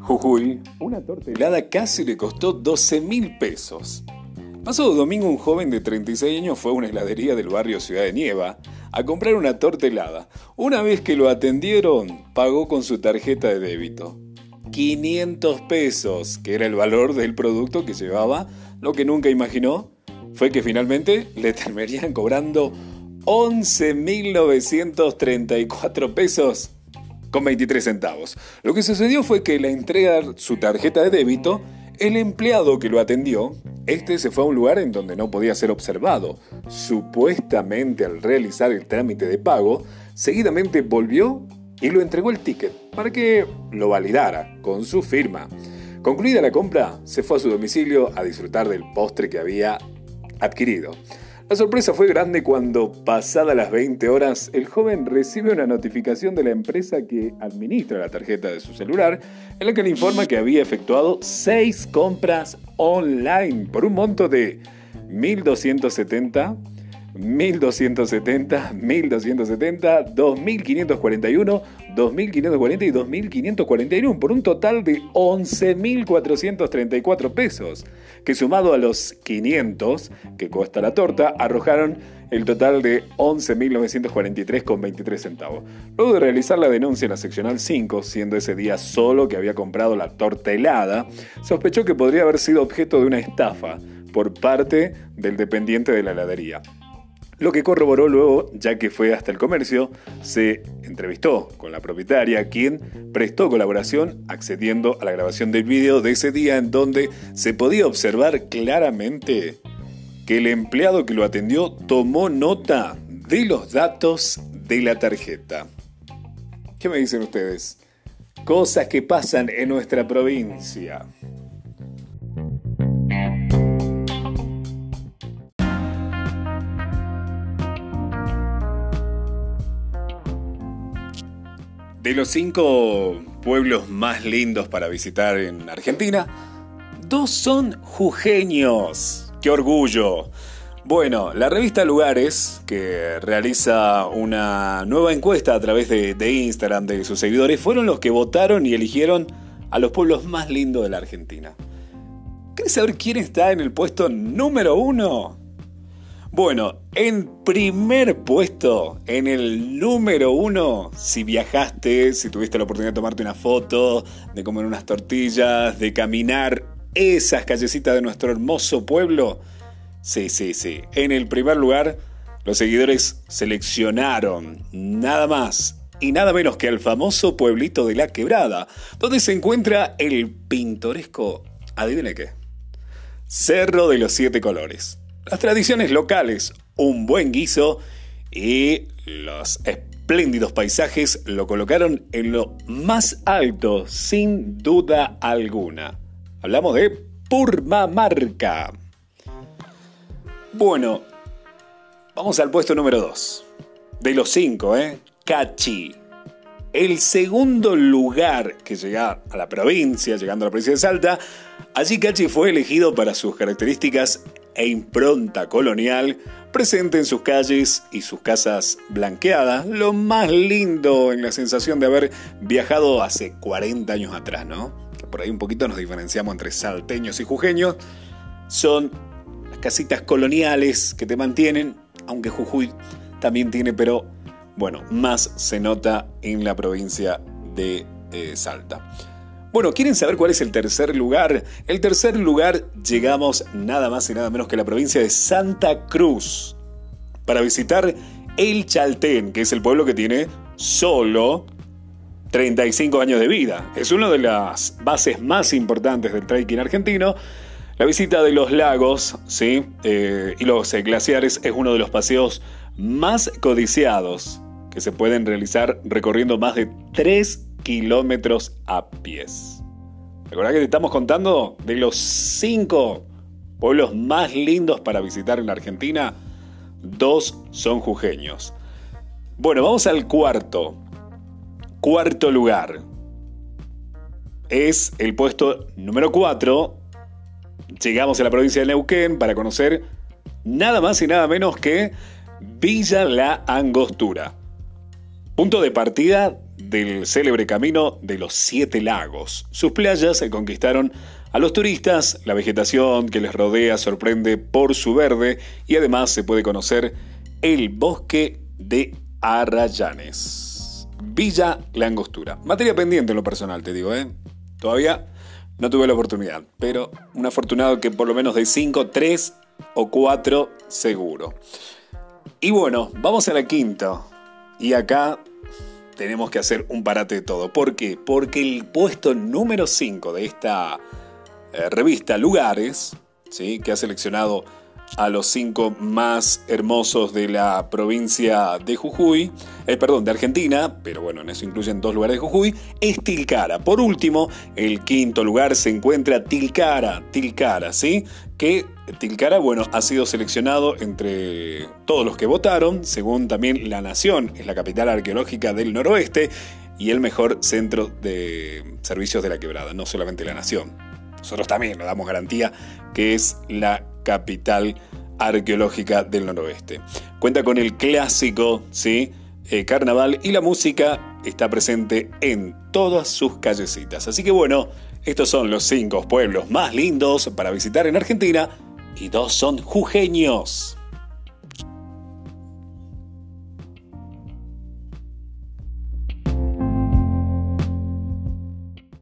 Jujuy, una torta helada casi le costó 12 mil pesos. Pasado domingo un joven de 36 años fue a una heladería del barrio Ciudad de Nieva a comprar una torta helada. Una vez que lo atendieron, pagó con su tarjeta de débito. 500 pesos, que era el valor del producto que llevaba, lo que nunca imaginó fue que finalmente le terminarían cobrando 11.934 pesos con 23 centavos. Lo que sucedió fue que la entrega su tarjeta de débito, el empleado que lo atendió, este se fue a un lugar en donde no podía ser observado. Supuestamente al realizar el trámite de pago, seguidamente volvió y lo entregó el ticket para que lo validara con su firma. Concluida la compra, se fue a su domicilio a disfrutar del postre que había adquirido. La sorpresa fue grande cuando, pasadas las 20 horas, el joven recibe una notificación de la empresa que administra la tarjeta de su celular, en la que le informa que había efectuado 6 compras online por un monto de 1.270 1270, 1270, 2541, 2540 y 2541 por un total de 11.434 pesos, que sumado a los 500 que cuesta la torta, arrojaron el total de 11.943,23 centavos. Luego de realizar la denuncia en la seccional 5, siendo ese día solo que había comprado la torta helada, sospechó que podría haber sido objeto de una estafa por parte del dependiente de la heladería. Lo que corroboró luego, ya que fue hasta el comercio, se entrevistó con la propietaria, quien prestó colaboración accediendo a la grabación del video de ese día en donde se podía observar claramente que el empleado que lo atendió tomó nota de los datos de la tarjeta. ¿Qué me dicen ustedes? Cosas que pasan en nuestra provincia. De los cinco pueblos más lindos para visitar en Argentina, dos son jujeños. ¡Qué orgullo! Bueno, la revista Lugares, que realiza una nueva encuesta a través de, Instagram de sus seguidores, fueron los que votaron y eligieron a los pueblos más lindos de la Argentina. ¿Quieres saber quién está en el puesto número uno? Bueno, en primer puesto, en el número uno, si viajaste, si tuviste la oportunidad de tomarte una foto, de comer unas tortillas, de caminar esas callecitas de nuestro hermoso pueblo, sí, sí, sí, en el primer lugar, los seguidores seleccionaron nada más y nada menos que al famoso pueblito de La Quebrada, donde se encuentra el pintoresco, adivine qué, Cerro de los Siete Colores las tradiciones locales, un buen guiso y los espléndidos paisajes lo colocaron en lo más alto, sin duda alguna. Hablamos de Purmamarca. Bueno, vamos al puesto número 2. De los 5, ¿eh? Cachi. El segundo lugar que llega a la provincia, llegando a la provincia de Salta, allí Cachi fue elegido para sus características e impronta colonial presente en sus calles y sus casas blanqueadas, lo más lindo en la sensación de haber viajado hace 40 años atrás, ¿no? Por ahí un poquito nos diferenciamos entre salteños y jujeños. Son las casitas coloniales que te mantienen, aunque Jujuy también tiene, pero bueno, más se nota en la provincia de eh, Salta. Bueno, ¿quieren saber cuál es el tercer lugar? El tercer lugar llegamos nada más y nada menos que a la provincia de Santa Cruz para visitar El Chaltén, que es el pueblo que tiene solo 35 años de vida. Es una de las bases más importantes del trekking argentino. La visita de los lagos ¿sí? Eh, y los glaciares es uno de los paseos más codiciados que se pueden realizar recorriendo más de 3 kilómetros a pies. Recordad que te estamos contando de los cinco pueblos más lindos para visitar en Argentina. Dos son jujeños. Bueno, vamos al cuarto. Cuarto lugar. Es el puesto número 4. Llegamos a la provincia de Neuquén para conocer nada más y nada menos que Villa La Angostura. Punto de partida del célebre camino de los Siete Lagos. Sus playas se conquistaron a los turistas, la vegetación que les rodea sorprende por su verde y además se puede conocer el bosque de Arrayanes. Villa La Angostura. Materia pendiente en lo personal, te digo, ¿eh? Todavía no tuve la oportunidad, pero un afortunado que por lo menos de 5, 3 o 4 seguro. Y bueno, vamos a la quinta. Y acá tenemos que hacer un parate de todo. ¿Por qué? Porque el puesto número 5 de esta eh, revista Lugares, ¿sí? que ha seleccionado a los cinco más hermosos de la provincia de Jujuy, eh, perdón, de Argentina, pero bueno, en eso incluyen dos lugares de Jujuy, es Tilcara. Por último, el quinto lugar se encuentra Tilcara, Tilcara, ¿sí? Que Tilcara, bueno, ha sido seleccionado entre todos los que votaron, según también La Nación, es la capital arqueológica del noroeste y el mejor centro de servicios de la quebrada, no solamente La Nación. Nosotros también nos damos garantía que es la capital arqueológica del noroeste. Cuenta con el clásico, ¿sí? Eh, carnaval y la música está presente en todas sus callecitas. Así que bueno, estos son los cinco pueblos más lindos para visitar en Argentina y dos son jujeños.